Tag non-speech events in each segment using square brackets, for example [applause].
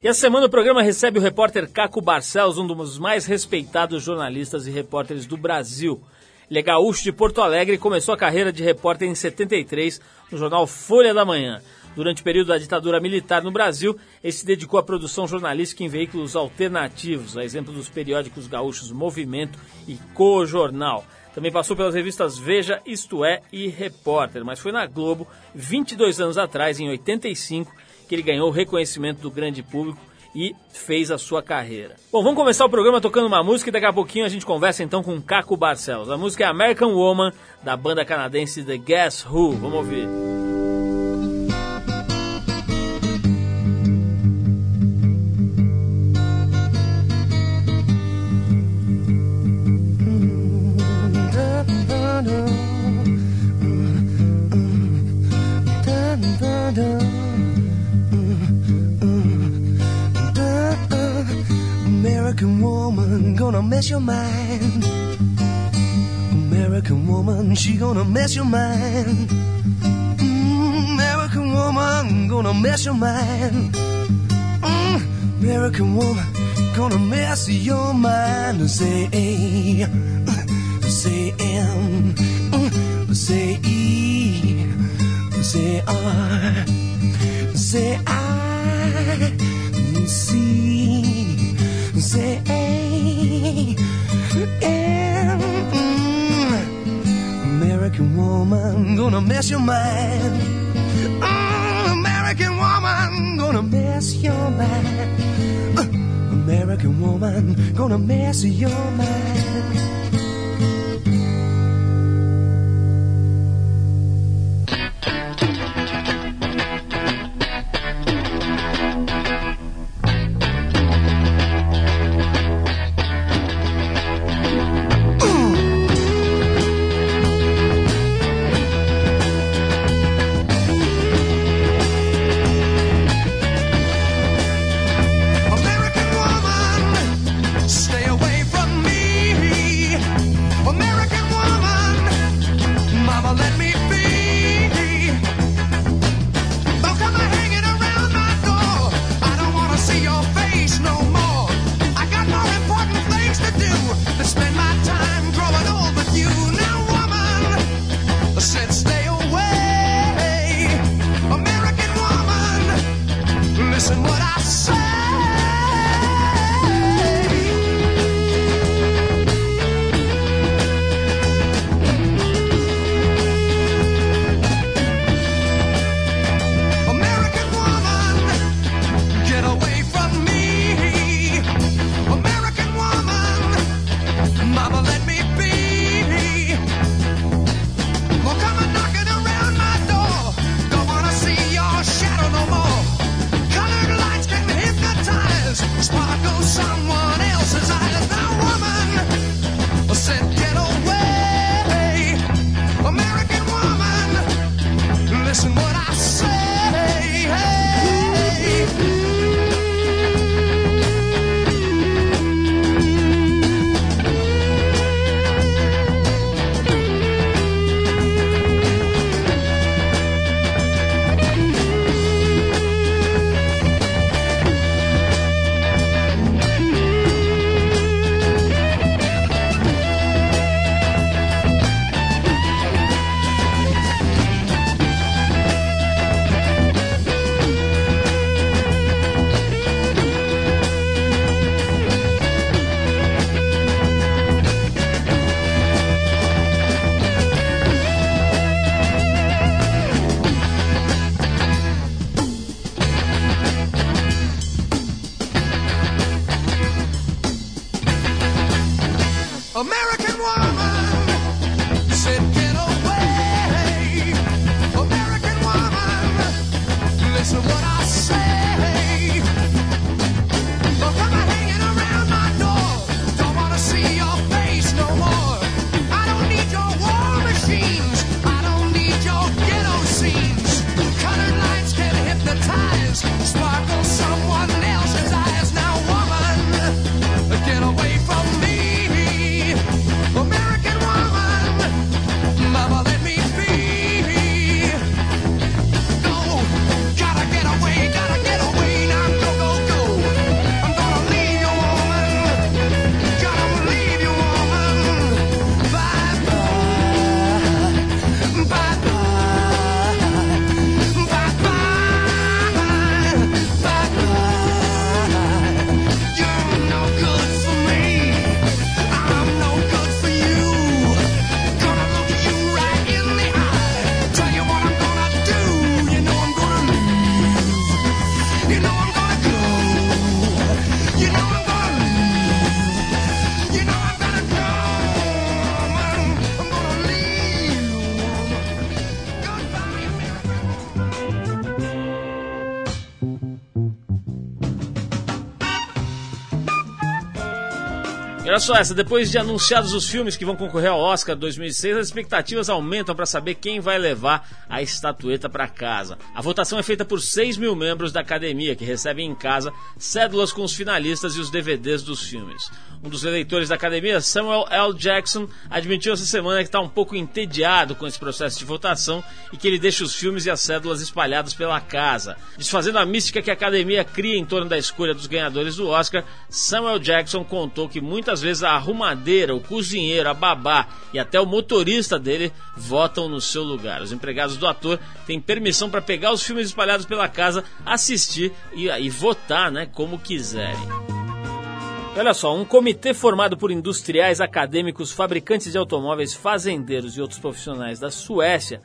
E essa semana o programa recebe o repórter Caco Barcelos, um dos mais respeitados jornalistas e repórteres do Brasil. Ele é gaúcho de Porto Alegre e começou a carreira de repórter em 73 no jornal Folha da Manhã. Durante o período da ditadura militar no Brasil, ele se dedicou à produção jornalística em veículos alternativos, a exemplo dos periódicos gaúchos Movimento e Co-Jornal. Também passou pelas revistas Veja, Isto É e Repórter, mas foi na Globo, 22 anos atrás, em 85, que ele ganhou o reconhecimento do grande público e fez a sua carreira. Bom, vamos começar o programa tocando uma música e daqui a pouquinho a gente conversa então com Caco Barcelos. A música é American Woman, da banda canadense The Guess Who. Vamos ouvir. American woman gonna mess your mind. American woman, she gonna mess your mind. Mm, American woman gonna mess your mind. Mm, American woman gonna mess your mind. Say, A, say M, say E, say R, say I, C say and, American woman gonna mess your mind. Mm, American woman gonna mess your mind. Uh, American woman gonna mess your mind. Olha só essa, depois de anunciados os filmes que vão concorrer ao Oscar 2006, as expectativas aumentam para saber quem vai levar a estatueta para casa. A votação é feita por 6 mil membros da academia, que recebem em casa cédulas com os finalistas e os DVDs dos filmes. Um dos eleitores da academia, Samuel L. Jackson, admitiu essa semana que está um pouco entediado com esse processo de votação e que ele deixa os filmes e as cédulas espalhadas pela casa. Desfazendo a mística que a academia cria em torno da escolha dos ganhadores do Oscar, Samuel Jackson contou que muitas muitas vezes a arrumadeira, o cozinheiro, a babá e até o motorista dele votam no seu lugar. Os empregados do ator têm permissão para pegar os filmes espalhados pela casa, assistir e, e votar né, como quiserem. Olha só, um comitê formado por industriais, acadêmicos, fabricantes de automóveis, fazendeiros e outros profissionais da Suécia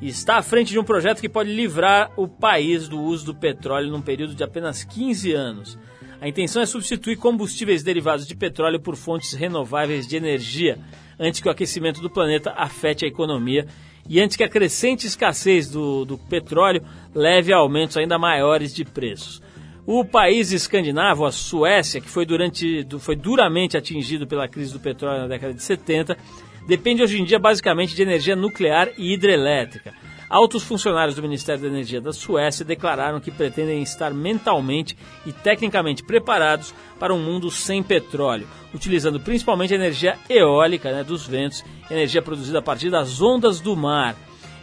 está à frente de um projeto que pode livrar o país do uso do petróleo num período de apenas 15 anos. A intenção é substituir combustíveis derivados de petróleo por fontes renováveis de energia, antes que o aquecimento do planeta afete a economia e antes que a crescente escassez do, do petróleo leve a aumentos ainda maiores de preços. O país escandinavo, a Suécia, que foi, durante, foi duramente atingido pela crise do petróleo na década de 70, depende hoje em dia basicamente de energia nuclear e hidrelétrica. Altos funcionários do Ministério da Energia da Suécia declararam que pretendem estar mentalmente e tecnicamente preparados para um mundo sem petróleo, utilizando principalmente a energia eólica né, dos ventos, energia produzida a partir das ondas do mar.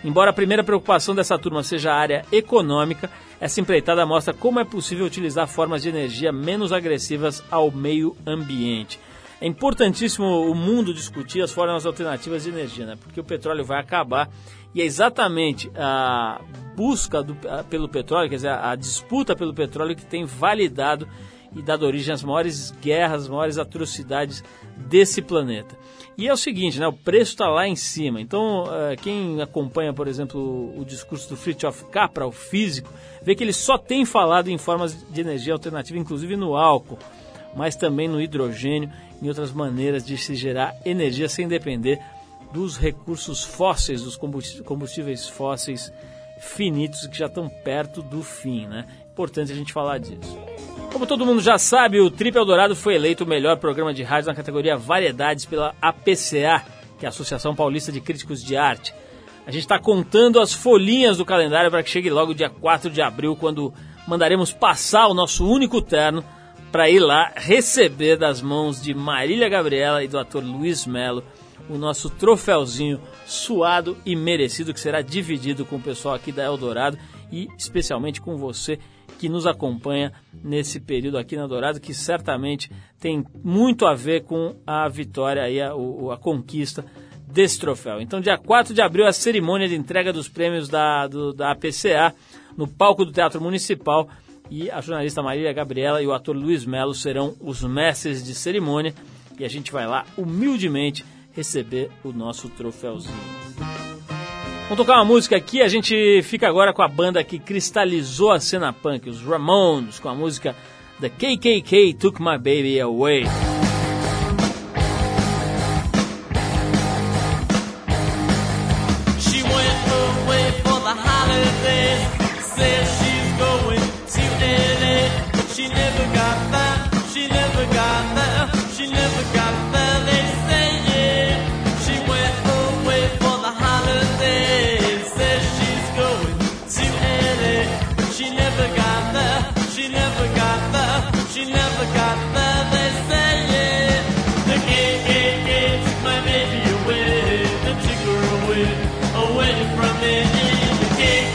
Embora a primeira preocupação dessa turma seja a área econômica, essa empreitada mostra como é possível utilizar formas de energia menos agressivas ao meio ambiente. É importantíssimo o mundo discutir as formas alternativas de energia, né? porque o petróleo vai acabar e é exatamente a busca do, a, pelo petróleo, quer dizer, a, disputa pelo petróleo que tem validado e dado origem às maiores guerras, às maiores atrocidades desse planeta. E é o seguinte, né, o preço está lá em cima. Então, uh, quem acompanha, por exemplo, o, o discurso do Fritjof Capra, o físico, vê que ele só tem falado em formas de energia alternativa, inclusive no álcool, mas também no hidrogênio, em outras maneiras de se gerar energia sem depender dos recursos fósseis, dos combustíveis fósseis finitos que já estão perto do fim, né? Importante a gente falar disso. Como todo mundo já sabe, o Trip Eldorado foi eleito o melhor programa de rádio na categoria Variedades pela APCA, que é a Associação Paulista de Críticos de Arte. A gente está contando as folhinhas do calendário para que chegue logo dia 4 de abril, quando mandaremos passar o nosso único terno para ir lá receber das mãos de Marília Gabriela e do ator Luiz Melo o nosso troféuzinho suado e merecido que será dividido com o pessoal aqui da Eldorado e especialmente com você que nos acompanha nesse período aqui na Eldorado, que certamente tem muito a ver com a vitória e a, a, conquista desse troféu. Então, dia 4 de abril, a cerimônia de entrega dos prêmios da, do, da APCA no palco do Teatro Municipal e a jornalista Marília Gabriela e o ator Luiz Melo serão os mestres de cerimônia e a gente vai lá humildemente receber o nosso troféuzinho. Vamos tocar uma música aqui, a gente fica agora com a banda que cristalizou a cena punk, os Ramones, com a música The KKK Took My Baby Away.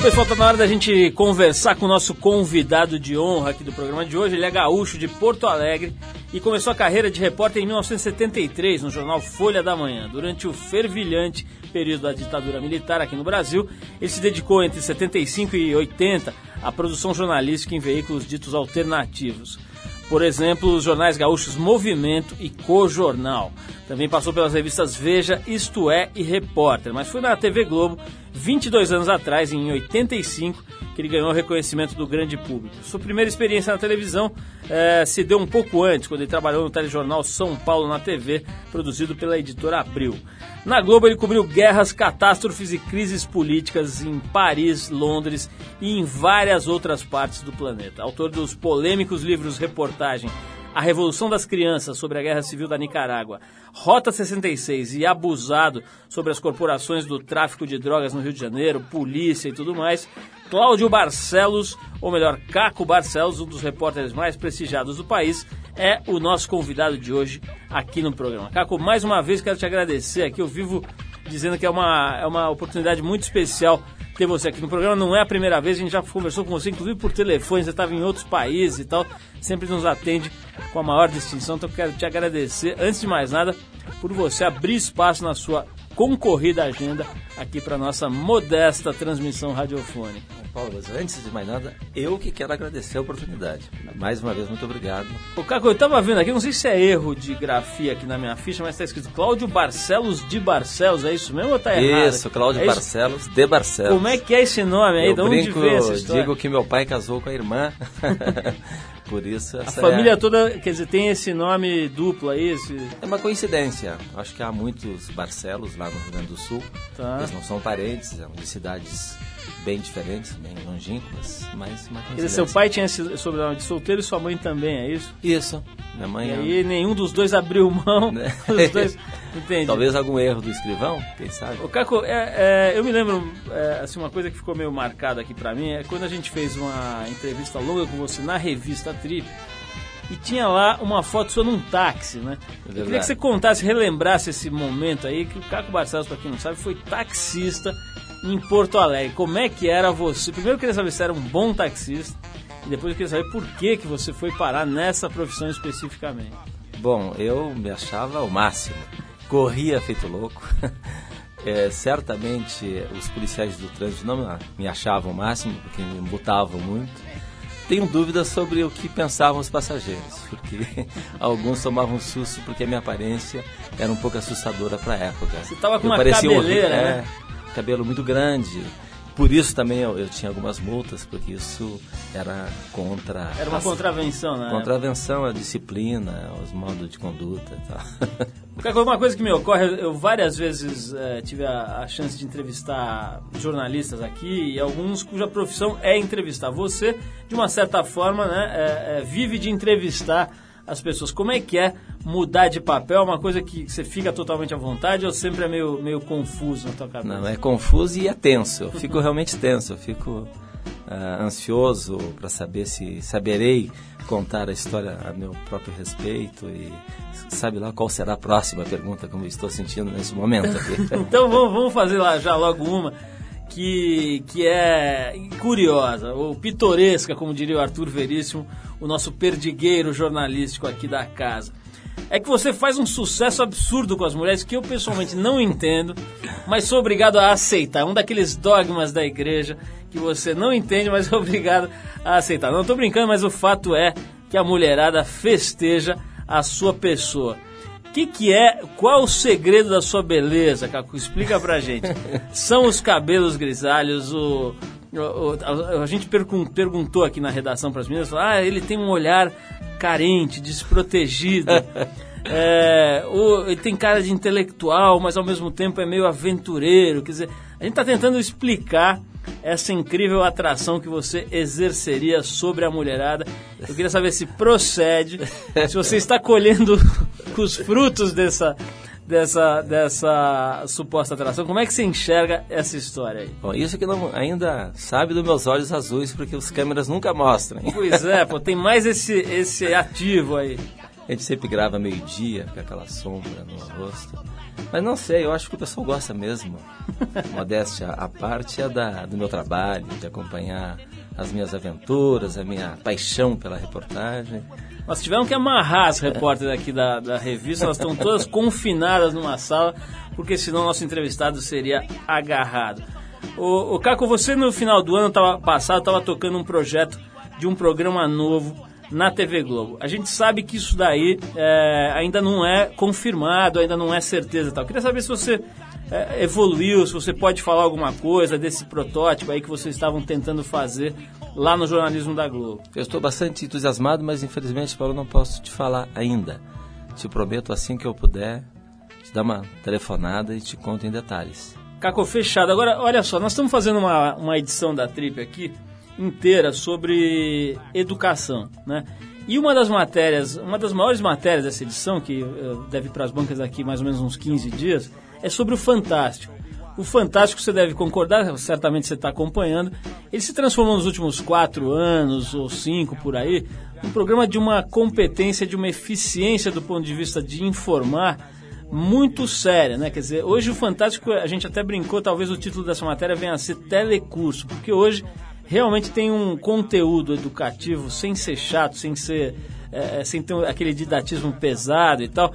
Bom, pessoal, tá na hora da gente conversar com o nosso convidado de honra aqui do programa de hoje. Ele é gaúcho de Porto Alegre e começou a carreira de repórter em 1973 no jornal Folha da Manhã. Durante o fervilhante período da ditadura militar aqui no Brasil, ele se dedicou entre 75 e 80 à produção jornalística em veículos ditos alternativos. Por exemplo, os jornais gaúchos Movimento e Co-Jornal. Também passou pelas revistas Veja, Isto É e Repórter, mas foi na TV Globo 22 anos atrás, em 85, que ele ganhou o reconhecimento do grande público. Sua primeira experiência na televisão eh, se deu um pouco antes, quando ele trabalhou no telejornal São Paulo na TV, produzido pela editora Abril. Na Globo ele cobriu guerras, catástrofes e crises políticas em Paris, Londres e em várias outras partes do planeta. Autor dos polêmicos livros reportagem A Revolução das Crianças sobre a Guerra Civil da Nicarágua, Rota 66 e Abusado sobre as corporações do tráfico de drogas no Rio de Janeiro, polícia e tudo mais, Cláudio Barcelos, ou melhor, Caco Barcelos, um dos repórteres mais prestigiados do país, é o nosso convidado de hoje aqui no programa. Caco, mais uma vez quero te agradecer aqui. Eu vivo dizendo que é uma, é uma oportunidade muito especial ter você aqui no programa. Não é a primeira vez, a gente já conversou com você, inclusive por telefone, você estava em outros países e tal. Sempre nos atende com a maior distinção. Então quero te agradecer, antes de mais nada, por você abrir espaço na sua concorrida agenda aqui para nossa modesta transmissão radiofônica. Paulo, mas antes de mais nada, eu que quero agradecer a oportunidade. Mais uma vez, muito obrigado. O Caco, eu tava vendo aqui, não sei se é erro de grafia aqui na minha ficha, mas tá escrito Cláudio Barcelos de Barcelos, é isso mesmo ou tá errado? Isso, Cláudio é Barcelos de Barcelos. Como é que é esse nome aí? Eu de onde brinco, digo que meu pai casou com a irmã. [laughs] Por isso A essa família é, toda, quer dizer, tem esse nome duplo aí, esse... é uma coincidência. Acho que há muitos Barcelos lá no Rio Grande do Sul. Tá. Eles não são parentes, são de cidades bem diferentes, bem longínquas, mas uma Quer dizer, coincidência. seu pai tinha esse sobrenome de solteiro e sua mãe também, é isso? Isso. Minha mãe E é- aí nenhum dos dois abriu mão, Né? [laughs] os dois... Entendi. Talvez algum erro do escrivão, quem sabe? Ô, Caco, é, é, eu me lembro, é, assim, uma coisa que ficou meio marcada aqui pra mim é quando a gente fez uma entrevista longa com você na revista Trip e tinha lá uma foto sua num táxi, né? Eu queria que você contasse, relembrasse esse momento aí, que o Caco Barcelos, pra quem não sabe, foi taxista em Porto Alegre. Como é que era você? Primeiro eu queria saber se era um bom taxista e depois eu queria saber por que, que você foi parar nessa profissão especificamente. Bom, eu me achava o máximo. Corria feito louco. [laughs] É, certamente os policiais do trânsito não me achavam o máximo, porque me embutavam muito. Tenho dúvidas sobre o que pensavam os passageiros, porque [laughs] alguns tomavam susto porque a minha aparência era um pouco assustadora para a época. Você tava com Eu uma parecia um- cabeleira, é, né? cabelo muito grande. Por isso também eu, eu tinha algumas multas, porque isso era contra... Era uma as- contravenção, né? Contravenção à disciplina, aos modos de conduta e tal. [laughs] Uma coisa que me ocorre, eu várias vezes eh, tive a, a chance de entrevistar jornalistas aqui e alguns cuja profissão é entrevistar. Você, de uma certa forma, né, eh, eh, vive de entrevistar as pessoas. Como é que é mudar de papel? É uma coisa que você fica totalmente à vontade ou sempre é meio, meio confuso na tua cabeça? Não, é confuso e é tenso. Eu fico [laughs] realmente tenso. Eu fico ah, ansioso para saber se saberei contar a história a meu próprio respeito e sabe lá qual será a próxima pergunta como estou sentindo nesse momento aqui. [laughs] Então vamos, vamos fazer lá já logo uma que, que é curiosa, ou pitoresca, como diria o Arthur Veríssimo, o nosso perdigueiro jornalístico aqui da casa. É que você faz um sucesso absurdo com as mulheres que eu pessoalmente não entendo, mas sou obrigado a aceitar. Um daqueles dogmas da igreja que você não entende, mas é [laughs] obrigado a aceitar. Não estou brincando, mas o fato é que a mulherada festeja a sua pessoa. O que, que é, qual o segredo da sua beleza, Caco? Explica pra gente. [laughs] São os cabelos grisalhos, o, a, a gente pergun- perguntou aqui na redação para as meninas, ah, ele tem um olhar carente, desprotegido. [laughs] É, o- ele tem cara de intelectual, mas ao mesmo tempo é meio aventureiro. Quer dizer, a gente está tentando explicar essa incrível atração que você exerceria sobre a mulherada. Eu queria saber se procede, [laughs] se você está colhendo [laughs] os frutos dessa, dessa, dessa suposta atração. Como é que você enxerga essa história aí? Bom, isso que não ainda sabe dos meus olhos azuis, porque os câmeras nunca mostram. Pois é, [laughs] pô, tem mais esse, esse ativo aí. A gente sempre grava meio-dia com aquela sombra no rosto. Mas não sei, eu acho que o pessoal gosta mesmo. [laughs] Modéstia à parte é da, do meu trabalho, de acompanhar as minhas aventuras, a minha paixão pela reportagem. Nós tivemos que amarrar as repórteres aqui da, da revista, elas estão todas [laughs] confinadas numa sala, porque senão nosso entrevistado seria agarrado. O, o Caco, você no final do ano tava, passado estava tocando um projeto de um programa novo na TV Globo. A gente sabe que isso daí é, ainda não é confirmado, ainda não é certeza tal. Queria saber se você é, evoluiu, se você pode falar alguma coisa desse protótipo aí que vocês estavam tentando fazer lá no jornalismo da Globo. Eu estou bastante entusiasmado, mas infelizmente, Paulo, não posso te falar ainda. Te prometo assim que eu puder te dar uma telefonada e te conto em detalhes. Caco, fechado. Agora, olha só, nós estamos fazendo uma, uma edição da Trip aqui inteira sobre educação, né? E uma das matérias, uma das maiores matérias dessa edição, que uh, deve ir para as bancas daqui mais ou menos uns 15 dias, é sobre o Fantástico. O Fantástico, você deve concordar, certamente você está acompanhando, ele se transformou nos últimos quatro anos ou cinco por aí, um programa de uma competência, de uma eficiência do ponto de vista de informar muito séria, né? Quer dizer, hoje o Fantástico, a gente até brincou, talvez o título dessa matéria venha a ser telecurso, porque hoje realmente tem um conteúdo educativo sem ser chato, sem ser é, sem ter aquele didatismo pesado e tal,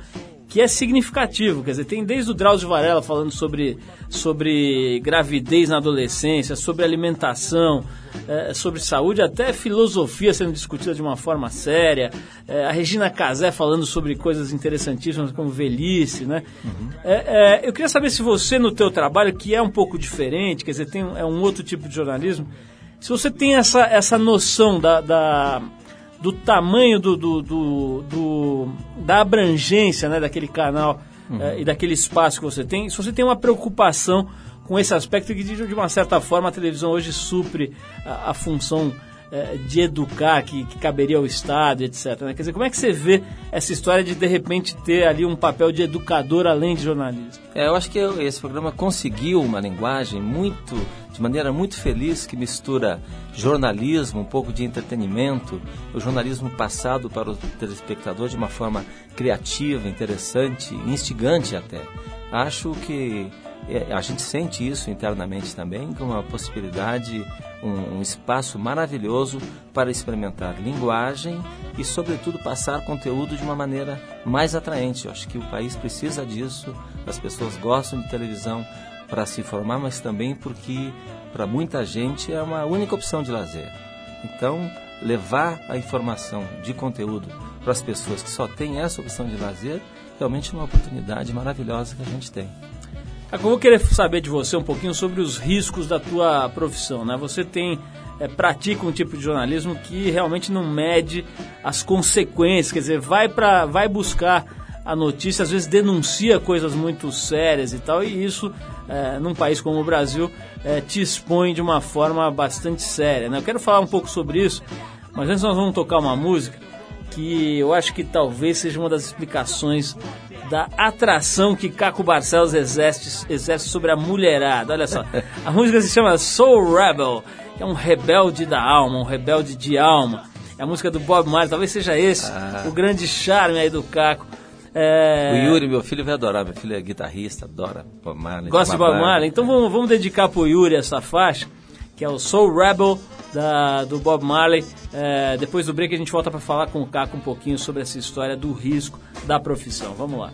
que é significativo. Quer dizer, tem desde o Drauzio Varela falando sobre, sobre gravidez na adolescência, sobre alimentação, é, sobre saúde, até filosofia sendo discutida de uma forma séria. É, a Regina Casé falando sobre coisas interessantíssimas como velhice, né? Uhum. É, eu queria saber se você no teu trabalho, que é um pouco diferente, quer dizer, tem, é um outro tipo de jornalismo, se você tem essa, essa noção da, da do tamanho do, do, do, do, da abrangência né, daquele canal uhum. é, e daquele espaço que você tem, se você tem uma preocupação com esse aspecto que de, de uma certa forma a televisão hoje supre a, a função de educar que, que, caberia ao Estado, etc. Né? Quer dizer, como é que você vê essa história de de repente ter ali um papel de educador além de jornalismo? É, eu acho que esse programa conseguiu uma linguagem muito, de maneira muito feliz, que mistura jornalismo, um pouco de entretenimento, o jornalismo passado para o telespectador de uma forma criativa, interessante, instigante até. Acho que é, a gente sente isso internamente também como uma possibilidade, um, um, espaço maravilhoso para experimentar linguagem e, sobretudo, passar conteúdo de uma maneira mais atraente. Eu acho que o país precisa disso, as pessoas gostam de televisão para se informar, mas também porque, para muita gente, é uma única opção de lazer. Então, levar a informação de conteúdo para as pessoas que só têm essa opção de lazer, realmente é uma oportunidade maravilhosa que a gente tem. Eu vou querer saber de você um pouquinho sobre os riscos da tua profissão, né? Você tem é, pratica um tipo de jornalismo que realmente não mede as consequências, quer dizer, vai para vai buscar a notícia, às vezes denuncia coisas muito sérias e tal, e isso, é, num país como o Brasil, é, te expõe de uma forma bastante séria. Né? Eu quero falar um pouco sobre isso, mas antes nós vamos tocar uma música que eu acho que talvez seja uma das explicações da atração que Caco Barcelos exerce, exerce sobre a mulherada. Olha só, a música se chama Soul Rebel, que é um rebelde da alma, um rebelde de alma. É a música do Bob Marley, talvez seja esse ah. o grande charme aí do Caco. É... O Yuri, meu filho, vai adorar. Meu filho é guitarrista, adora Bob Marley. Gosta de Bob Marley? Então vamos, vamos dedicar pro Yuri essa faixa, que é o Soul Rebel da, do Bob Marley. É, depois do break a gente volta para falar com o Caco um pouquinho sobre essa história do risco da profissão. Vamos lá.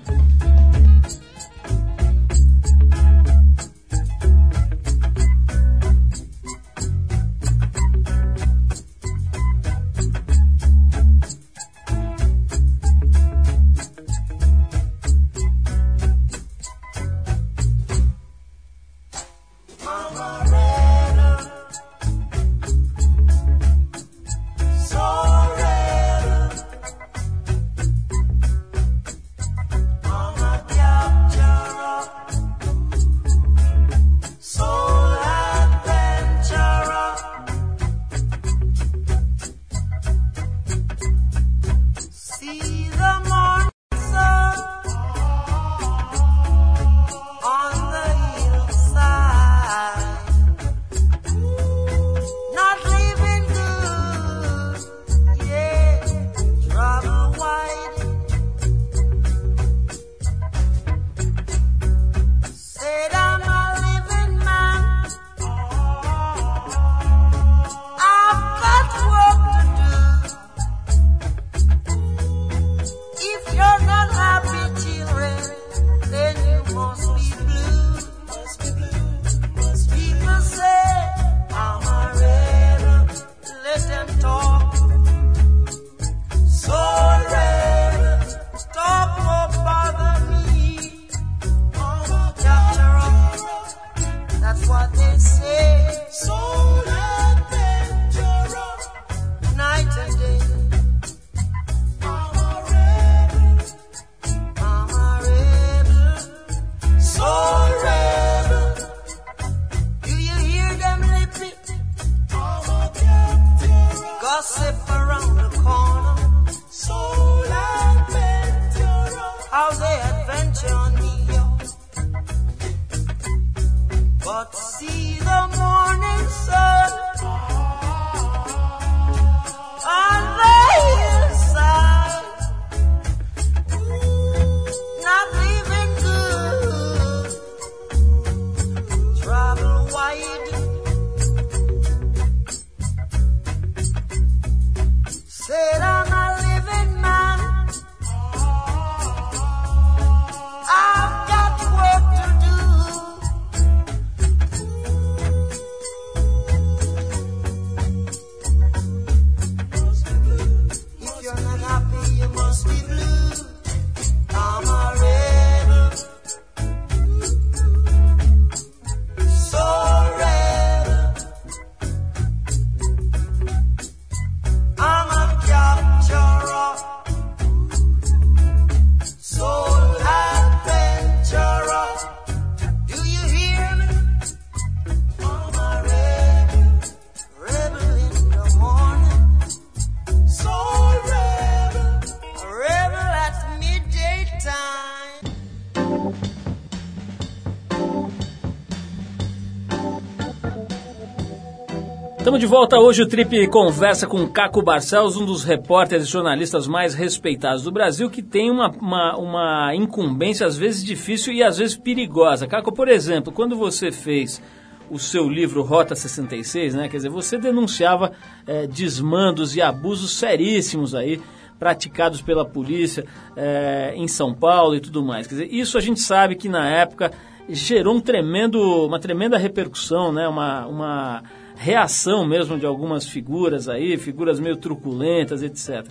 Estamos de volta hoje. O Trip conversa com Caco Barcelos, um dos repórteres e jornalistas mais respeitados do Brasil, que tem uma, uma, uma incumbência às vezes difícil e às vezes perigosa. Caco, por exemplo, quando você fez o seu livro Rota 66, né? Quer dizer, você denunciava eh, desmandos e abusos seríssimos aí praticados pela polícia eh, em São Paulo e tudo mais. Quer dizer, isso a gente sabe que na época gerou um tremendo, uma tremenda repercussão, né? Uma, uma reação mesmo de algumas figuras aí, figuras meio truculentas, etc.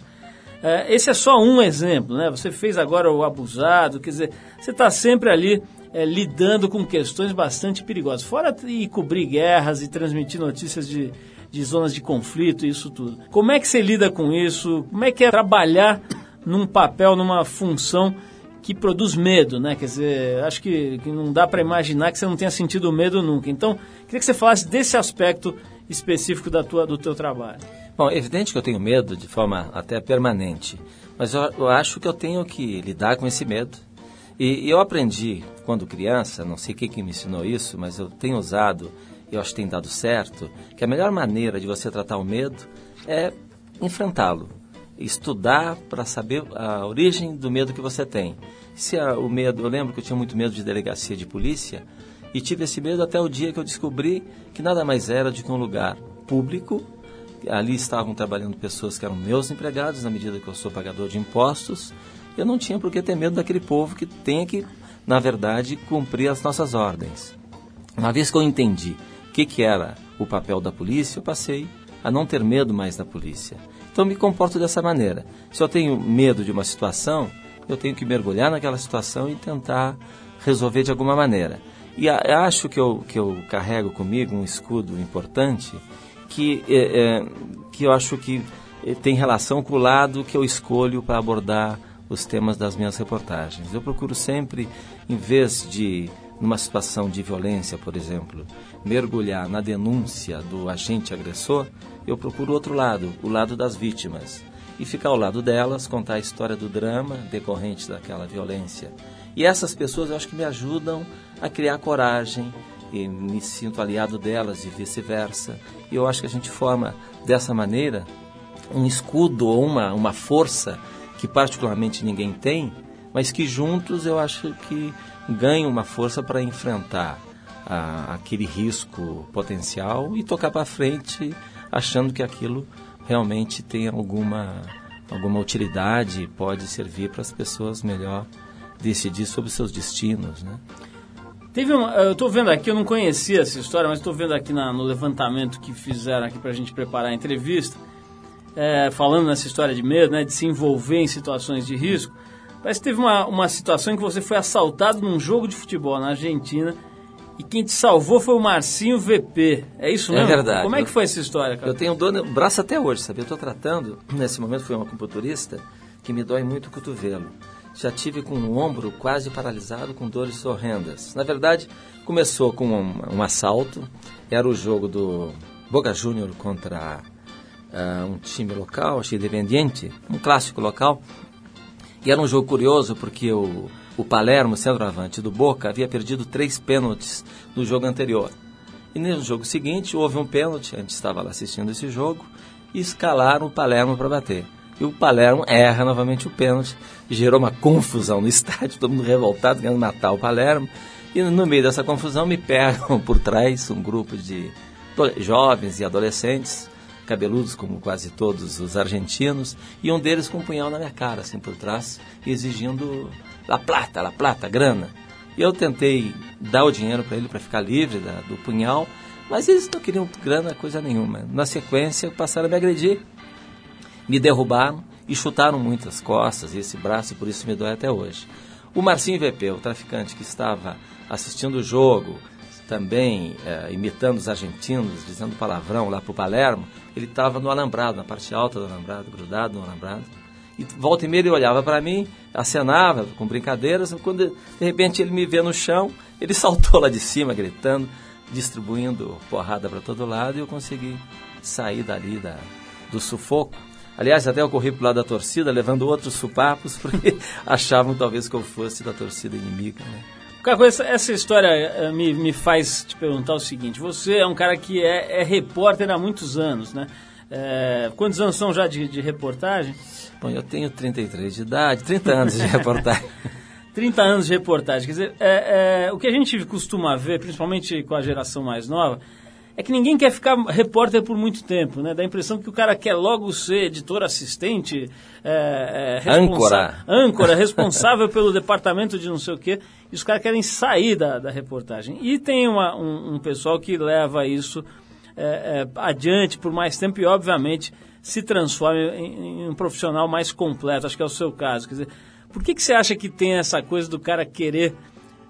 É, esse é só um exemplo, né? Você fez agora o abusado, quer dizer, você está sempre ali é, lidando com questões bastante perigosas. Fora e cobrir guerras e transmitir notícias de, de zonas de conflito isso tudo. Como é que você lida com isso? Como é que é trabalhar num papel, numa função que produz medo, né? Quer dizer, acho que, que não dá para imaginar que você não tenha sentido medo nunca. Então, queria que você falasse desse aspecto específico da tua, do teu trabalho. Bom, é evidente que eu tenho medo de forma até permanente, mas eu, eu acho que eu tenho que lidar com esse medo. E, e eu aprendi quando criança, não sei quem que me ensinou isso, mas eu tenho usado, eu acho que tem dado certo, que a melhor maneira de você tratar o medo é enfrentá-lo, estudar para saber a origem do medo que você tem. Se a, o medo, eu lembro que eu tinha muito medo de delegacia de polícia e tive esse medo até o dia que eu descobri que nada mais era do que um lugar público. Ali estavam trabalhando pessoas que eram meus empregados, na medida que eu sou pagador de impostos. Eu não tinha por que ter medo daquele povo que tem que, na verdade, cumprir as nossas ordens. Uma vez que eu entendi o que, que era o papel da polícia, eu passei a não ter medo mais da polícia. Então me comporto dessa maneira. Se eu tenho medo de uma situação, eu tenho que mergulhar naquela situação e tentar resolver de alguma maneira. E a, acho que eu, que eu carrego comigo um escudo importante que, é, é, que eu acho que tem relação com o lado que eu escolho para abordar os temas das minhas reportagens. Eu procuro sempre, em vez de, numa situação de violência, por exemplo, mergulhar na denúncia do agente agressor, eu procuro outro lado, o lado das vítimas. E ficar ao lado delas, contar a história do drama decorrente daquela violência. E essas pessoas eu acho que me ajudam a criar coragem, e me sinto aliado delas e vice-versa. E eu acho que a gente forma dessa maneira um escudo ou uma, uma força que particularmente ninguém tem, mas que juntos eu acho que ganham uma força para enfrentar a, aquele risco potencial e tocar para frente achando que aquilo realmente tem alguma, alguma utilidade, pode servir para as pessoas melhor decidir sobre seus destinos, né? Teve uma, eu estou vendo aqui, eu não conhecia essa história, mas estou vendo aqui na, no levantamento que fizeram aqui para a gente preparar a entrevista, é, falando nessa história de medo, né, de se envolver em situações de risco. Parece que teve uma, uma situação em que você foi assaltado num jogo de futebol na Argentina e quem te salvou foi o Marcinho VP. É isso mesmo? É verdade. Como é que foi essa história, cara? Eu tenho dor no braço até hoje, sabe? Eu estou tratando, [clears throat] nesse momento foi uma acupunturista que me dói muito o cotovelo. Já tive com o ombro quase paralisado, com dores horrendas. Na verdade, começou com um, um assalto. Era o jogo do Boca Júnior contra uh, um time local, Independiente, um clássico local. E era um jogo curioso porque o, o Palermo, centroavante do Boca, havia perdido três pênaltis no jogo anterior. E no jogo seguinte houve um pênalti, a gente estava lá assistindo esse jogo, e escalaram o Palermo para bater. E o Palermo erra novamente o pênalti, gerou uma confusão no [laughs] estádio, todo mundo revoltado, querendo matar o Palermo. E no meio dessa confusão me pegam por trás um grupo de jovens e adolescentes, cabeludos como quase todos os argentinos, e um deles com um punhal na minha cara, assim por trás, exigindo la plata, la plata, grana. E eu tentei dar o dinheiro para ele para ficar livre da, do punhal, mas eles não queriam grana, coisa nenhuma. Na sequência, passaram a me agredir, me derrubaram e chutaram muitas costas e esse braço, por isso me dói até hoje. O Marcinho VP, o traficante que estava assistindo o jogo, também é, imitando os argentinos, dizendo palavrão lá para o Palermo, ele estava no alambrado, na parte alta do alambrado, grudado no alambrado. E volta e meia ele olhava para mim, acenava com brincadeiras, quando de repente ele me vê no chão, ele [laughs] saltou lá de cima gritando, distribuindo porrada para todo lado e eu consegui sair dali da, do sufoco. Aliás, até eu corri para lado da torcida, levando outros supapos, [laughs] porque achavam talvez que eu fosse da torcida inimiga. Né? Caco, essa, essa história uh, me, me faz te perguntar o seguinte: você é um cara que é, é repórter há muitos anos, né? É, quantos anos são já de, de, reportagem? Bom, eu tenho 33 de idade, 30 anos de reportagem. [laughs] 30 anos de reportagem. Quer dizer, é, é, o que a gente costuma ver, principalmente com a geração mais nova, é que ninguém quer ficar repórter por muito tempo, né? Dá a impressão que o cara quer logo ser editor assistente, é, é, âncora, âncora [laughs] responsável pelo departamento de não sei o quê, e os caras querem sair da, da reportagem. E tem uma, um, um, pessoal que leva isso é, é adiante por mais tempo e, obviamente, se transforma em, em, um profissional mais completo. Acho que é o seu caso. Quer dizer, por que, que você acha que tem essa coisa do cara querer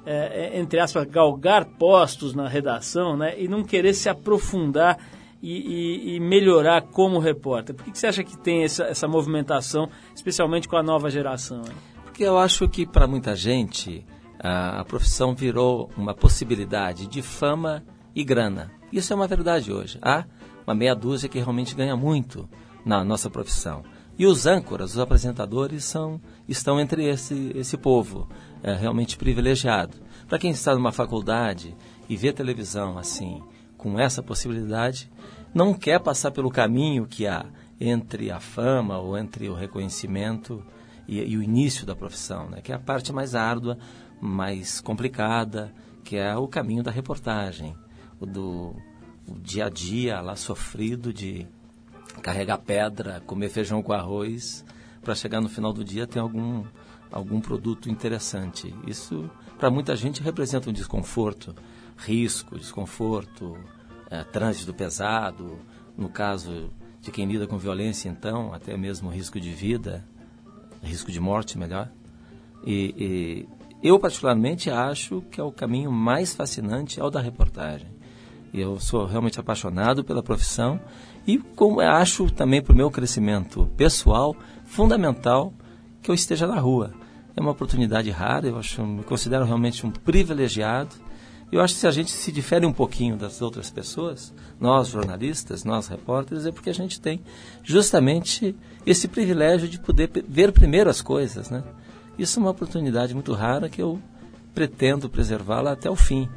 é, é, entre aspas, galgar postos na redação né, e não querer se aprofundar e, e, e melhorar como repórter? Por que, que, você acha que tem essa, essa movimentação, especialmente com a nova geração? Hein? Porque eu acho que para muita gente a, a profissão virou uma possibilidade de fama e grana. Isso é uma verdade hoje. Há uma meia dúzia que realmente ganha muito na nossa profissão. E os âncoras, os apresentadores, são, estão entre esse, esse povo é, realmente privilegiado. Para quem está numa faculdade e vê televisão assim, com essa possibilidade, não quer passar pelo caminho que há entre a fama ou entre o reconhecimento e, e o início da profissão, né? que é a parte mais árdua, mais complicada, que é o caminho da reportagem, do o dia a dia lá sofrido de carregar pedra, comer feijão com arroz, para chegar no final do dia ter algum, algum produto interessante. Isso, para muita gente, representa um desconforto, risco, desconforto, é, trânsito pesado. No caso de quem lida com violência, então, até mesmo risco de vida, risco de morte, melhor. E, e eu, particularmente, acho que é o caminho mais fascinante é o da reportagem. Eu sou realmente apaixonado pela profissão e como acho também para o meu crescimento pessoal fundamental que eu esteja na rua. É uma oportunidade rara, eu acho, me considero realmente um privilegiado. Eu acho que se a gente se difere um pouquinho das outras pessoas, nós jornalistas, nós repórteres, é porque a gente tem justamente esse privilégio de poder ver primeiro as coisas, né? Isso é uma oportunidade muito rara que eu pretendo preservá-la até o fim.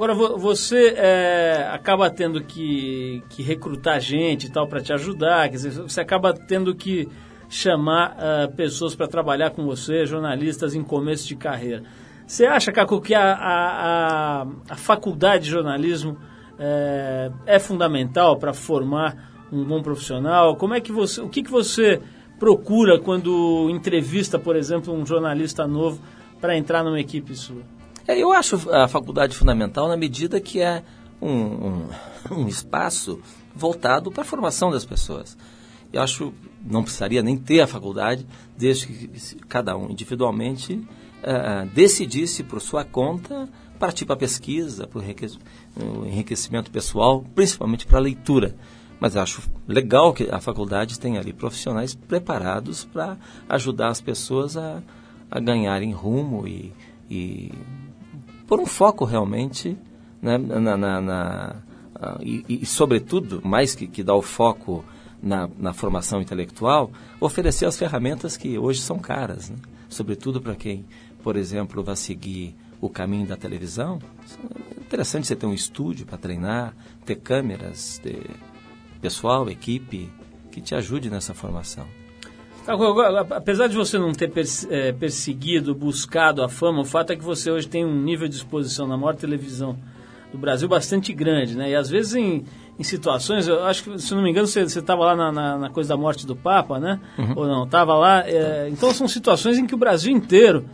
Agora, você é, acaba tendo que, que, recrutar gente e tal para te ajudar, quer dizer, você acaba tendo que chamar uh, pessoas para trabalhar com você, jornalistas em começo de carreira. Você acha, Caco, que a, a, a faculdade de jornalismo é, é fundamental para formar um bom profissional? Como é que você, o que, que você procura quando entrevista, por exemplo, um jornalista novo para entrar numa equipe sua? É, eu acho a faculdade fundamental na medida que é um, um, [laughs] um espaço voltado para a formação das pessoas. Eu acho não precisaria nem ter a faculdade, desde que cada um individualmente uh, decidisse por sua conta partir para a pesquisa, para o enriquecimento pessoal, principalmente para a leitura. Mas acho legal que a faculdade tenha ali profissionais preparados para ajudar as pessoas a, a ganharem rumo e, e por um foco realmente né, na, na, na uh, e, e, sobretudo, mais que, que dar o foco na, na, formação intelectual, oferecer as ferramentas que hoje são caras, né? sobretudo para quem por exemplo, vai seguir o caminho da televisão, é interessante você ter um estúdio para treinar, ter câmeras, ter pessoal, equipe que te ajude nessa formação. Apesar de você não ter é, perseguido, buscado a fama, o fato é que você hoje tem um nível de exposição na maior televisão do Brasil bastante grande, né? E às vezes em, em situações, eu acho que, se não me engano, você estava lá na, na, na, coisa da morte do Papa, né? Uhum. Ou não? Estava lá. É, então são situações em que o Brasil inteiro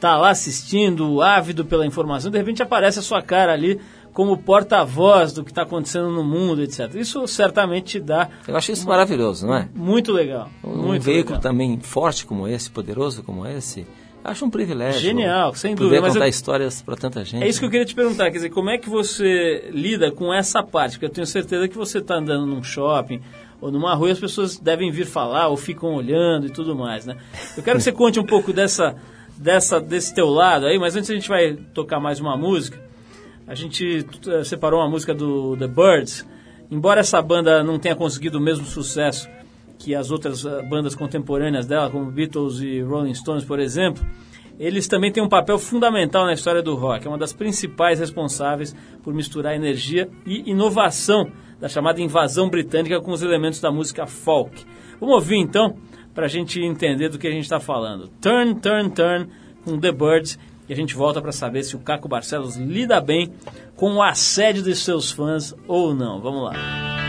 está lá assistindo, ávido pela informação, de repente aparece a sua cara ali como porta-voz do que está acontecendo no mundo, etc. Isso certamente dá. Eu acho isso uma, maravilhoso, não é? Muito legal. Um, muito veículo legal. também forte como esse, poderoso como esse. Acho um privilégio. Genial, sem poder dúvida. Poder contar eu, histórias para tanta gente. É isso que eu queria te perguntar, quer dizer, como é que você lida com essa parte? Porque eu tenho certeza que você está andando num shopping ou numa rua e as pessoas devem vir falar ou ficam olhando e tudo mais, né? Eu quero que você [laughs] conte um pouco dessa, dessa, desse teu lado aí, mas antes a gente vai tocar mais uma música. A gente uh, separou uma música do The Birds. Embora essa banda não tenha conseguido o mesmo sucesso que as outras uh, bandas contemporâneas dela, como Beatles e Rolling Stones, por exemplo, eles também têm um papel fundamental na história do rock. É uma das principais responsáveis por misturar energia e inovação da chamada invasão britânica com os elementos da música folk. Vamos ouvir então, para a gente entender do que a gente está falando. Turn, Turn, Turn, com The Birds. E a gente volta para saber se o Caco Barcelos lida bem com o assédio de seus fãs ou não. Vamos lá.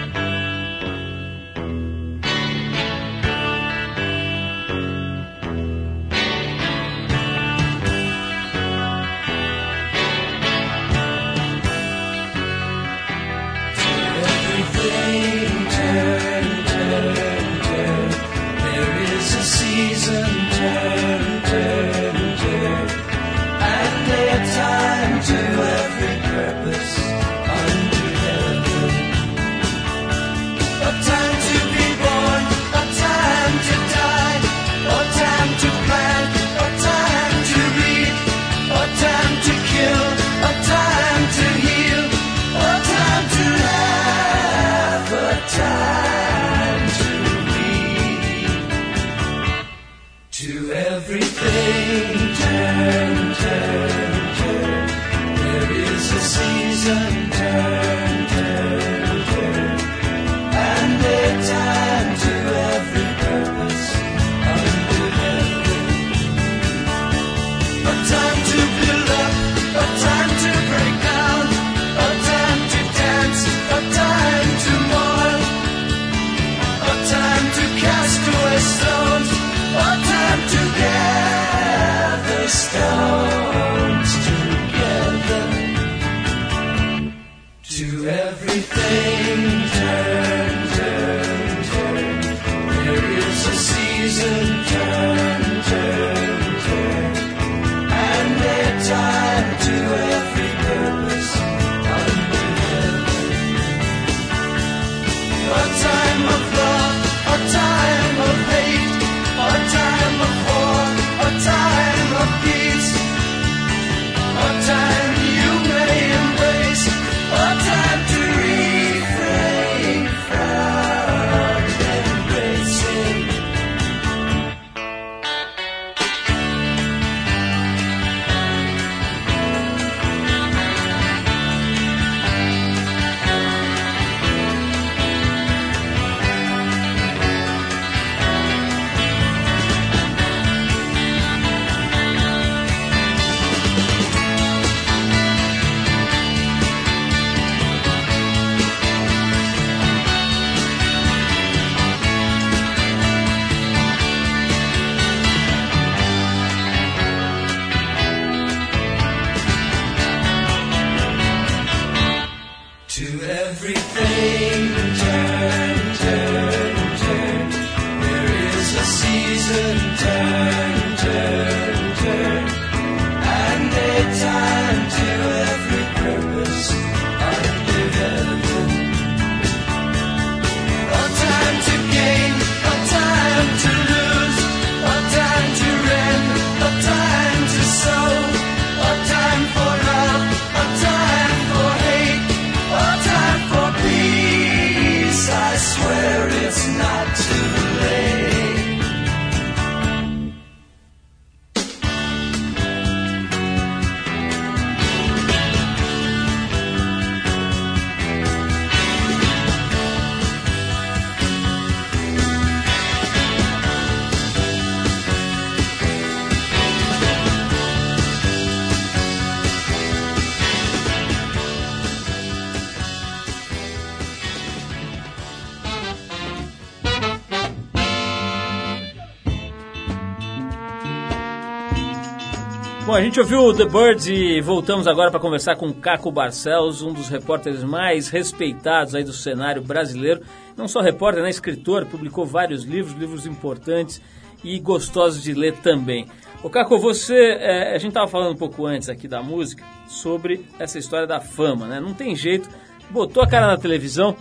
Bom, a gente ouviu The Birds e voltamos agora para conversar com Caco Barcelos, um dos repórteres mais respeitados aí do cenário brasileiro. Não só repórter, né? Escritor, publicou vários livros, livros importantes e gostosos de ler também. O Caco, você, é, a gente estava falando um pouco antes aqui da música sobre essa história da fama, né? Não tem jeito, botou a cara na televisão,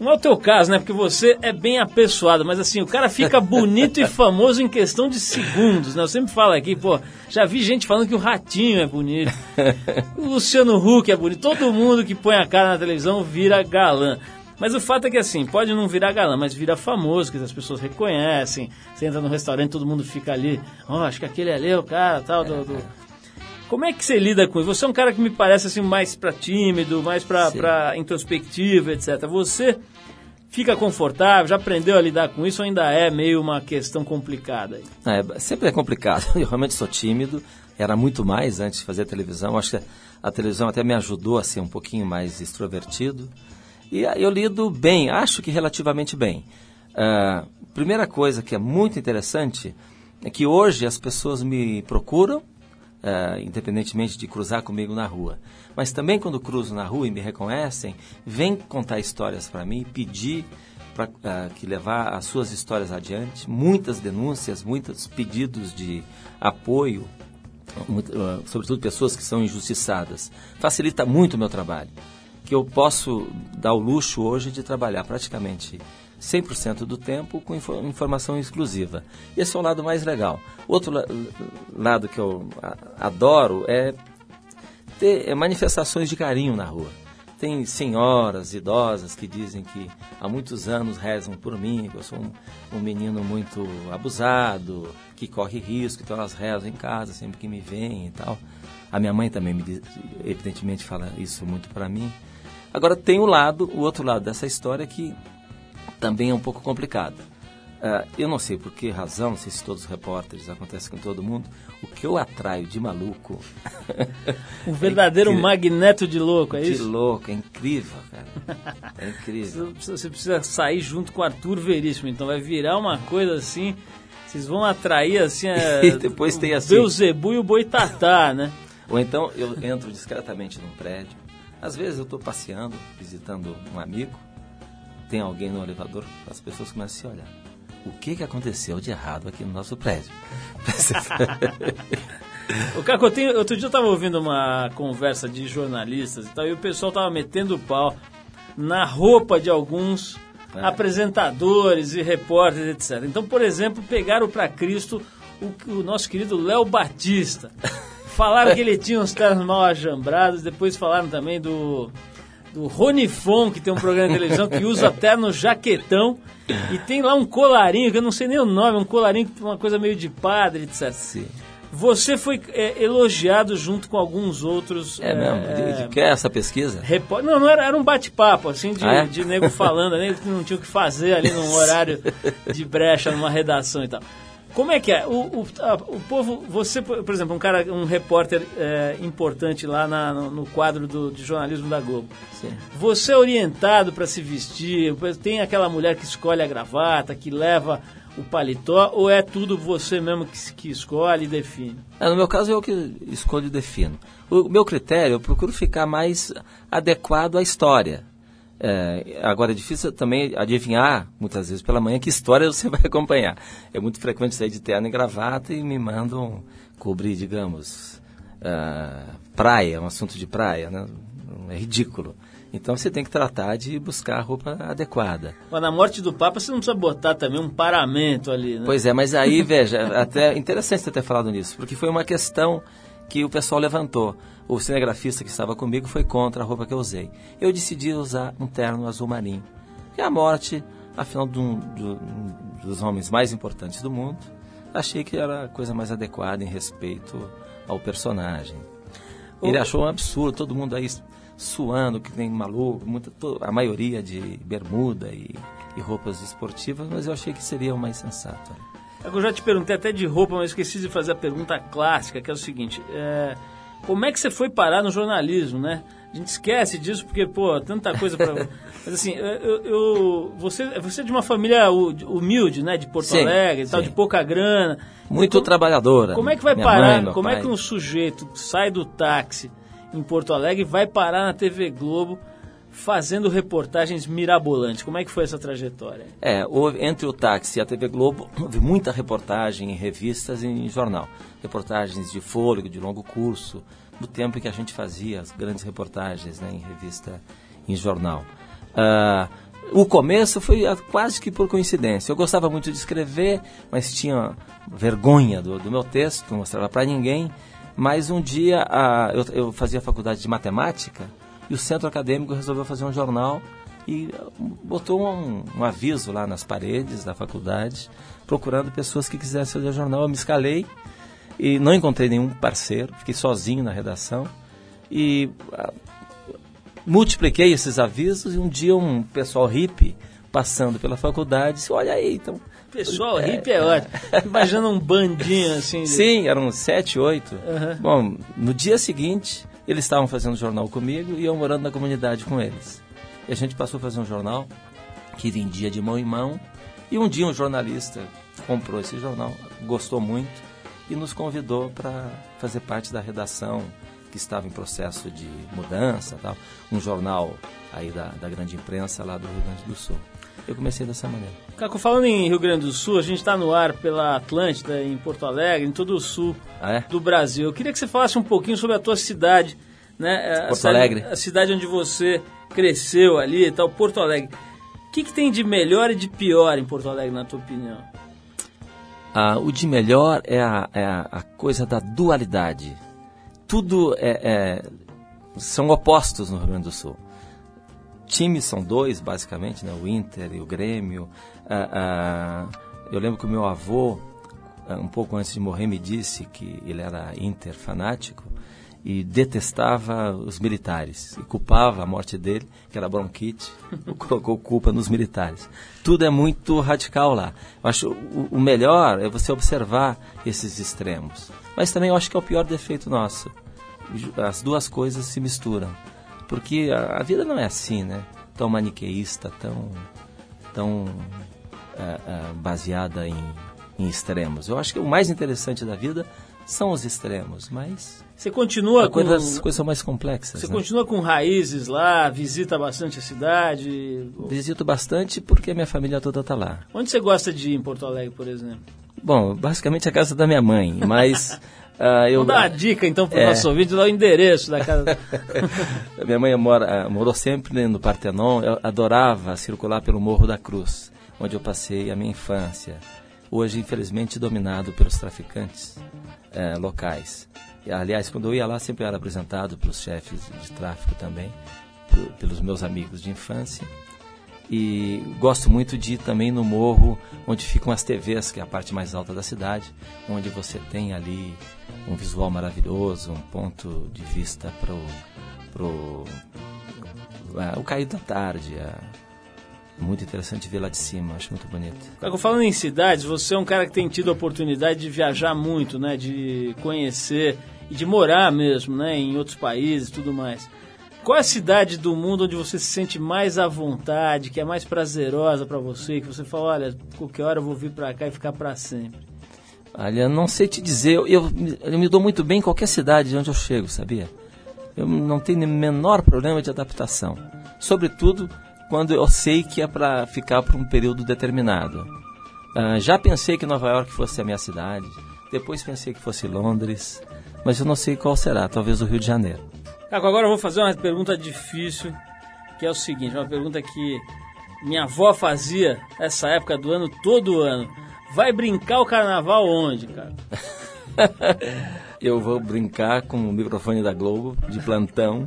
não é o teu caso, né? Porque você é bem apessoado, mas assim, o cara fica bonito e famoso em questão de segundos, né? Eu sempre falo aqui, pô, já vi gente falando que o Ratinho é bonito, o Luciano Huck é bonito, todo mundo que põe a cara na televisão vira galã. Mas o fato é que assim, pode não virar galã, mas vira famoso, que as pessoas reconhecem. Você entra no restaurante, todo mundo fica ali, ó, oh, acho que aquele ali é o cara, tal, do, do... Como é que você lida com isso? Você é um cara que me parece assim mais para tímido, mais para introspectivo, etc. Você fica confortável, já aprendeu a lidar com isso ou ainda é meio uma questão complicada? É, sempre é complicado. [laughs] Eu realmente sou tímido, era muito mais antes de fazer televisão. Acho que a televisão até me ajudou a ser um pouquinho mais extrovertido. E eu lido bem, acho que relativamente bem. Uh, primeira coisa que é muito interessante é que hoje as pessoas me procuram uh, independentemente de cruzar comigo na rua. Mas também quando cruzo na rua e me reconhecem, vêm contar histórias para mim, pedir para uh, ah, que levar as suas histórias adiante. Muitas denúncias, muitos pedidos de apoio, muito, uh, sobretudo pessoas que são injustiçadas. Facilita muito o meu trabalho, que eu posso dar o luxo hoje de trabalhar praticamente 100% do tempo com informação exclusiva. Esse é o lado mais legal. Outro la lado que eu adoro é ter é manifestações de carinho na rua. Tem senhoras idosas que dizem que há muitos anos rezam por mim, que eu sou um, um menino muito abusado, que corre risco, então elas rezam em casa sempre que me veem e tal. A minha mãe também, me, evidentemente, fala isso muito para mim. Agora tem o lado, o outro lado dessa história que também é um pouco complicada. Uh, eu não sei por que razão, não sei se todos os repórteres acontece com todo mundo, o que eu atraio de maluco. [laughs] Um verdadeiro é magneto de louco, é de isso? De louco, é incrível, cara. É incrível. [laughs] Você precisa sair junto com o Arthur Veríssimo, então vai virar uma coisa assim. Vocês vão atrair assim. A, [laughs] e depois tem assim. O Zebu e o Boitatá, né? Ou então eu entro discretamente num prédio. Às vezes eu estou passeando, visitando um amigo tem alguém no elevador, as pessoas começam a se olhar. O que, que aconteceu de errado aqui no nosso prédio? [laughs] o Caco, tenho, outro dia eu estava ouvindo uma conversa de jornalistas e tal, e o pessoal estava metendo o pau na roupa de alguns é. apresentadores e repórteres, etc. Então, por exemplo, pegaram para Cristo o, o nosso querido Léo Batista. [laughs] Falaram que ele tinha uns ternos mal ajambrados, depois falaram também do do Ronifon, que tem um programa de televisão que usa até no jaquetão. E tem lá um colarinho, que eu não sei nem o nome, um colarinho, uma coisa meio de padre, etc. Sim. Você foi é, elogiado junto com alguns outros. É, é mesmo? De, de que é essa pesquisa? Repó... Não, não era, era um bate-papo, assim, de, ah, é? de nego falando, nem que não tinha o que fazer ali num [laughs] horário de brecha, numa redação e tal. Como é que é? O, o, a, o povo, você, por exemplo, um cara, um repórter é, importante lá na, no, no, quadro do, de jornalismo da Globo. Sim. Você é orientado para se vestir? Tem aquela mulher que escolhe a gravata, que leva o paletó, ou é tudo você mesmo que, que escolhe e define? É, no meu caso, eu que escolho e defino. O meu critério, eu procuro ficar mais adequado à história. É, agora é difícil também adivinhar, muitas vezes pela manhã, que história você [laughs] vai acompanhar. É muito frequente sair de terno e gravata e me mandam cobrir, digamos, uh, praia, um assunto de praia, né? É ridículo. Então você tem que tratar de buscar a roupa adequada. Mas na morte do Papa você não precisa botar também um paramento ali, né? Pois é, mas aí, [laughs] veja, até interessante você ter falado nisso, porque foi uma questão que o pessoal levantou. O cinegrafista que estava comigo foi contra a roupa que eu usei. Eu decidi usar um terno azul marinho. E a morte, afinal, de um, de um dos homens mais importantes do mundo, achei que era a coisa mais adequada em respeito ao personagem. Ele achou um absurdo, todo mundo aí suando, que nem maluco, muita, a maioria de bermuda e, e roupas esportivas, mas eu achei que seria o mais sensato. Eu já te perguntei até de roupa, mas esqueci de fazer a pergunta clássica, que é o seguinte: é, como é que você foi parar no jornalismo, né? A gente esquece disso porque, pô, tanta coisa para. [laughs] Mas assim, eu, eu, você, você é de uma família humilde, né? De Porto sim, Alegre, tal, de pouca grana. Muito como, trabalhadora. Como é que vai parar? Mãe, como é pai. é que um sujeito sai do táxi em Porto Alegre e vai parar na TV Globo? Fazendo reportagens mirabolantes. Como é que foi essa trajetória? É, houve, entre o táxi e a TV Globo, [laughs] houve muita reportagem em revistas e em jornal. Reportagens de fôlego, de longo curso, do tempo em que a gente fazia as grandes reportagens né, em revista, em jornal. Uh, o começo foi quase que por coincidência. Eu gostava muito de escrever, mas tinha vergonha do, do meu texto, não mostrava para ninguém. Mas um dia uh, eu, eu fazia faculdade de matemática e o centro acadêmico resolveu fazer um jornal e botou um, um, aviso lá nas paredes da faculdade, procurando pessoas que quisessem fazer jornal. Eu me escalei e não encontrei nenhum parceiro, fiquei sozinho na redação e uh, multipliquei esses avisos e um dia um pessoal hippie passando pela faculdade disse, olha aí, então... Pessoal é, hippie é, é ótimo. Imagina um bandinho assim. De... Sim, eram sete, oito. Uhum. Bom, no dia seguinte eles estavam fazendo jornal comigo e eu morando na comunidade com eles. E a gente passou a fazer um jornal que vendia de mão em mão. E um dia um jornalista comprou esse jornal, gostou muito e nos convidou para fazer parte da redação que estava em processo de mudança, tal, um jornal aí da, da grande imprensa lá do Rio Grande do Sul. Eu comecei dessa maneira. Caco, falando em Rio Grande do Sul, a gente está no ar pela Atlântida, em Porto Alegre, em todo o sul ah, é? do Brasil. Eu queria que você falasse um pouquinho sobre a tua cidade, né? Porto a Alegre. A cidade onde você cresceu ali e tal, Porto Alegre. O que, que tem de melhor e de pior em Porto Alegre, na tua opinião? Ah, o de melhor é a, é a coisa da dualidade. Tudo é, é, são opostos no Rio Grande do Sul times são dois, basicamente, né? o Inter e o Grêmio. Ah, ah, eu lembro que o meu avô, ah, um pouco antes de morrer, me disse que ele era Inter fanático e detestava os militares e culpava a morte dele, que era bronquite, [laughs] colocou culpa nos militares. Tudo é muito radical lá. Eu acho o, o melhor é você observar esses extremos. Mas também eu acho que é o pior defeito nosso. As duas coisas se misturam. Porque a, a vida não é assim, né? Tão maniqueísta, tão, tão é, é, baseada em, em extremos. Eu acho que o mais interessante da vida são os extremos, mas você continua com coisas, coisas são mais complexas. Você né? continua com raízes lá, visita bastante a cidade. Visito bastante porque minha família toda está lá. Onde você gosta de ir em Porto Alegre, por exemplo? Bom, basicamente a casa da minha mãe, mas Uh, [laughs] eu, Vou dar uma dica então para o é, nosso ouvinte, dar o endereço da casa. [laughs] Minha mãe mora, morou sempre no Partenon, eu adorava circular pelo Morro da Cruz, onde eu passei a minha infância. Hoje, infelizmente, dominado pelos traficantes é, locais. Aliás, quando eu ia lá, sempre era apresentado pelos chefes de tráfico também, pelos meus amigos de infância. E gosto muito de ir também no morro onde ficam as TVs, que é a parte mais alta da cidade, onde você tem ali um visual maravilhoso, um ponto de vista para pro, é, o cair da tarde. Muito interessante ver lá de cima, acho muito bonito. Falando em cidades, você é um cara que tem tido a oportunidade de viajar muito, né, de conhecer e de morar mesmo, né, em outros países e tudo mais. Qual é a cidade do mundo onde você se sente mais à vontade, que é mais prazerosa para você, que você fala, olha, qualquer hora eu vou vir para cá e ficar para sempre? Olha, não sei te dizer, eu, eu, eu, me dou muito bem em qualquer cidade onde eu chego, sabia? Eu não tenho o menor problema de adaptação. Sobretudo quando eu sei que é para ficar por um período determinado. Uh, já pensei que Nova York fosse a minha cidade, depois pensei que fosse Londres, mas eu não sei qual será, talvez o Rio de Janeiro. Agora eu vou fazer uma pergunta difícil, que é o seguinte, uma pergunta que minha avó fazia essa época do ano, todo ano. Vai brincar o carnaval onde, cara? [laughs] eu vou brincar com o microfone da Globo, de plantão,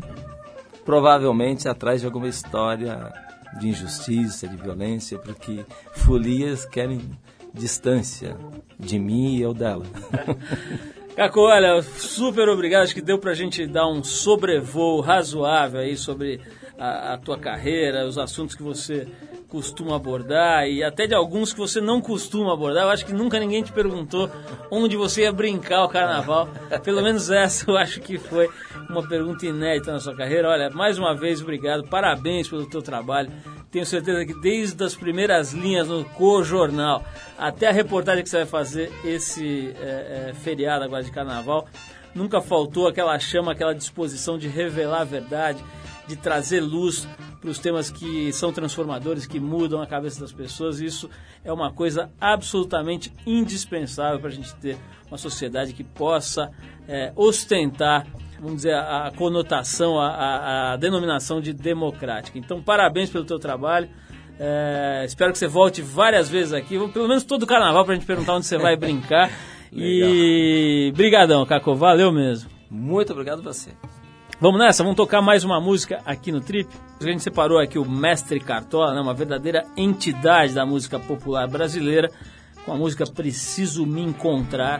provavelmente atrás de alguma história de injustiça, de violência, porque folias querem distância de mim e eu dela. [laughs] Caco, olha, super obrigado. Acho que deu pra gente dar um sobrevoo razoável aí sobre a, a, tua carreira, os assuntos que você costuma abordar e até de alguns que você não costuma abordar. Eu acho que nunca ninguém te perguntou onde você ia brincar o carnaval. Pelo menos essa eu acho que foi uma pergunta inédita na sua carreira. Olha, mais uma vez, obrigado, parabéns pelo teu trabalho. Tenho certeza que desde as primeiras linhas no Co-Jornal até a reportagem que você vai fazer esse é, é, feriado agora de carnaval, nunca faltou aquela chama, aquela disposição de revelar a verdade, de trazer luz para os temas que são transformadores, que mudam a cabeça das pessoas. Isso é uma coisa absolutamente indispensável para a gente ter uma sociedade que possa é, ostentar, vamos dizer, a, conotação, a, a, denominação de democrática. Então, parabéns pelo teu trabalho. É, espero que você volte várias vezes aqui, pelo menos todo o carnaval, para a gente perguntar onde você vai brincar. [laughs] e brigadão, Caco, valeu mesmo. Muito obrigado a você. Vamos nessa, vamos tocar mais uma música aqui no Trip. A gente separou aqui o Mestre Cartola, né, uma verdadeira entidade da música popular brasileira, com a música Preciso Me Encontrar.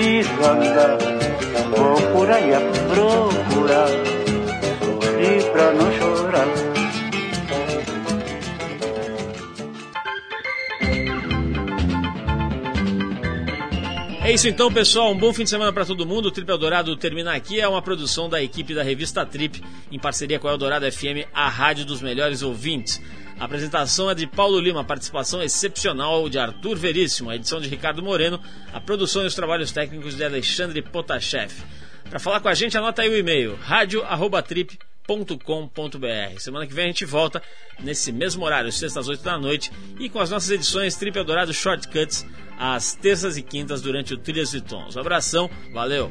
preciso andar, vou por aí a procurar, sorrir É isso então, pessoal. Um bom fim de semana para todo mundo. O Trip Eldorado termina aqui. É uma produção da equipe da revista Trip, em parceria com a Eldorado FM, a rádio dos melhores ouvintes. A apresentação é de Paulo Lima, participação excepcional de Arthur Veríssimo, a edição de Ricardo Moreno, a produção e os trabalhos técnicos de Alexandre Potashev. Para falar com a gente, anota aí o e-mail radio@trip.com.br. Semana que vem a gente volta nesse mesmo horário, sextas às 8 da noite, e com as nossas edições Trip Eldorado Shortcuts às terças e quintas durante o Trilhas e Tons. Um abração, valeu!